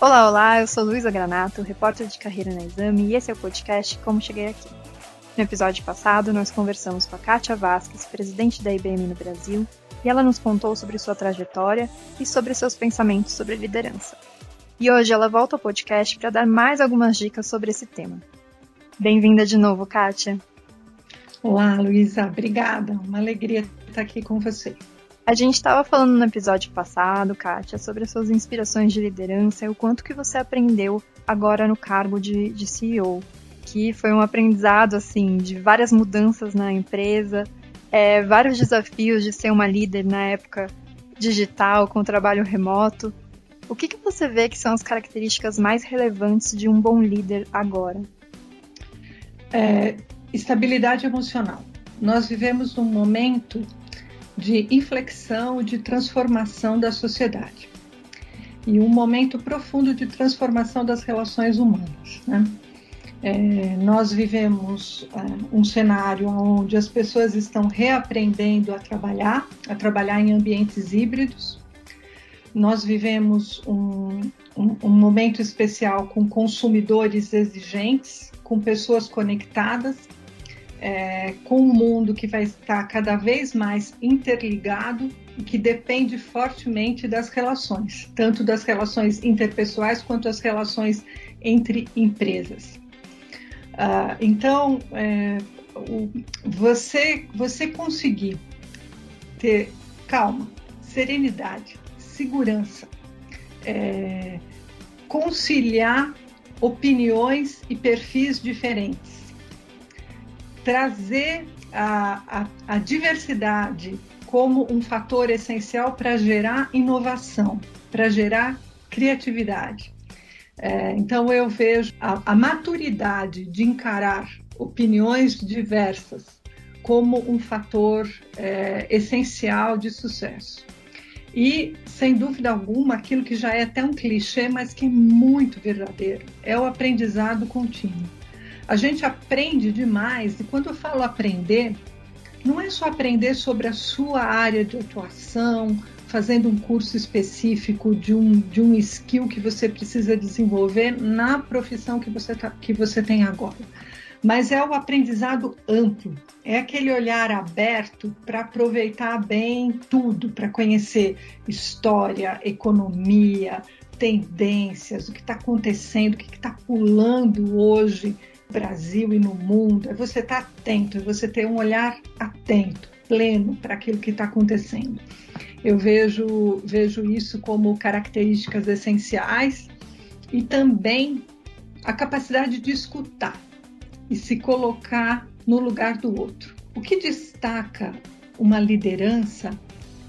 Olá, olá, eu sou Luísa Granato, repórter de carreira na Exame, e esse é o podcast Como Cheguei Aqui. No episódio passado, nós conversamos com a Kátia Vasques, presidente da IBM no Brasil, e ela nos contou sobre sua trajetória e sobre seus pensamentos sobre liderança. E hoje ela volta ao podcast para dar mais algumas dicas sobre esse tema. Bem-vinda de novo, Kátia. Olá, Luísa, obrigada. Uma alegria estar aqui com você. A gente estava falando no episódio passado, Kátia, sobre as suas inspirações de liderança e o quanto que você aprendeu agora no cargo de, de CEO, que foi um aprendizado assim de várias mudanças na empresa, é, vários desafios de ser uma líder na época digital com trabalho remoto. O que, que você vê que são as características mais relevantes de um bom líder agora? É, estabilidade emocional. Nós vivemos um momento de inflexão de transformação da sociedade. E um momento profundo de transformação das relações humanas. Né? É, nós vivemos é, um cenário onde as pessoas estão reaprendendo a trabalhar, a trabalhar em ambientes híbridos. Nós vivemos um, um, um momento especial com consumidores exigentes, com pessoas conectadas é, com um mundo que vai estar cada vez mais interligado e que depende fortemente das relações, tanto das relações interpessoais quanto as relações entre empresas. Uh, então, é, o, você, você conseguir ter calma, serenidade, segurança, é, conciliar opiniões e perfis diferentes trazer a, a, a diversidade como um fator essencial para gerar inovação, para gerar criatividade. É, então, eu vejo a, a, maturidade de encarar opiniões diversas como um fator é, essencial de sucesso. E, sem dúvida alguma, aquilo que já é até um clichê, mas que é muito verdadeiro, é o aprendizado contínuo. A gente aprende demais, e quando eu falo aprender, não é só aprender sobre a sua área de atuação, fazendo um curso específico de um, de um skill que você precisa desenvolver na profissão que você, tá, que você tem agora. Mas é o aprendizado amplo, é aquele olhar aberto para aproveitar bem tudo, para conhecer história, economia, tendências, o que está acontecendo, o que está pulando hoje Brasil e no mundo, é você estar tá atento, é você ter um olhar atento, pleno para aquilo que está acontecendo. Eu vejo, vejo isso como características essenciais e também a capacidade de escutar e se colocar no lugar do outro. O que destaca uma liderança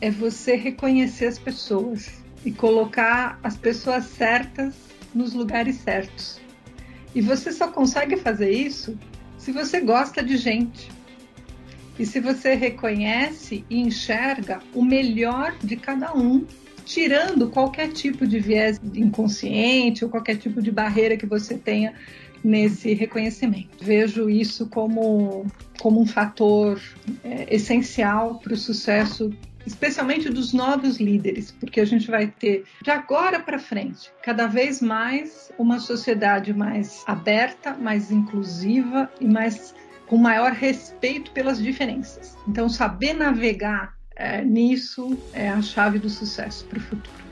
é você reconhecer as pessoas e colocar as pessoas certas nos lugares certos. E você só consegue fazer isso se você gosta de gente. E se você reconhece e enxerga o melhor de cada um, tirando qualquer tipo de viés inconsciente ou qualquer tipo de barreira que você tenha nesse reconhecimento. Vejo isso como, como um fator é, essencial para o sucesso especialmente dos novos líderes, porque a gente vai ter de agora para frente cada vez mais uma sociedade mais aberta, mais inclusiva e mais com maior respeito pelas diferenças. Então, saber navegar é, nisso é a chave do sucesso para o futuro.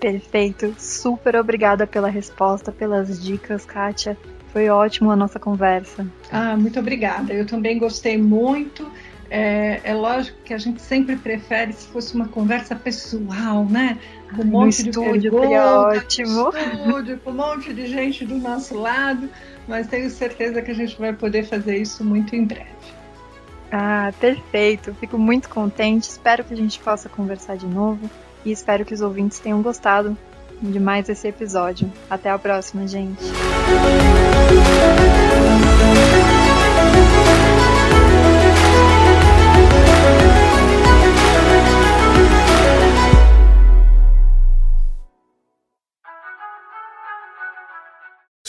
Perfeito. Super obrigada pela resposta, pelas dicas, Kátia. Foi ótimo a nossa conversa. Ah, muito obrigada. Eu também gostei muito. É, é, lógico que a gente sempre prefere se fosse uma conversa pessoal, né? Com um monte no de estúdio, perguntas, ótimo. Estúdio, com um monte de gente do nosso lado, mas tenho certeza que a gente vai poder fazer isso muito em breve. Ah, perfeito. Fico muito contente. Espero que a gente possa conversar de novo e espero que os ouvintes tenham gostado de mais esse episódio. Até a próxima, gente.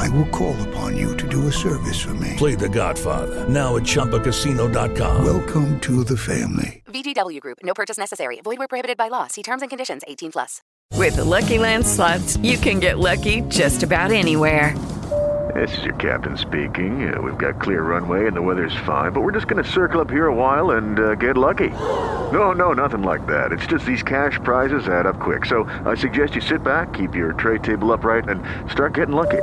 I will call upon you to do a service for me. Play The Godfather now at ChumbaCasino.com. Welcome to the family. VGW Group. No purchase necessary. Void where prohibited by law. See terms and conditions. 18 plus. With the Lucky Land slots, you can get lucky just about anywhere. This is your captain speaking. Uh, we've got clear runway and the weather's fine, but we're just going to circle up here a while and uh, get lucky. No, no, nothing like that. It's just these cash prizes add up quick. So I suggest you sit back, keep your tray table upright, and start getting lucky.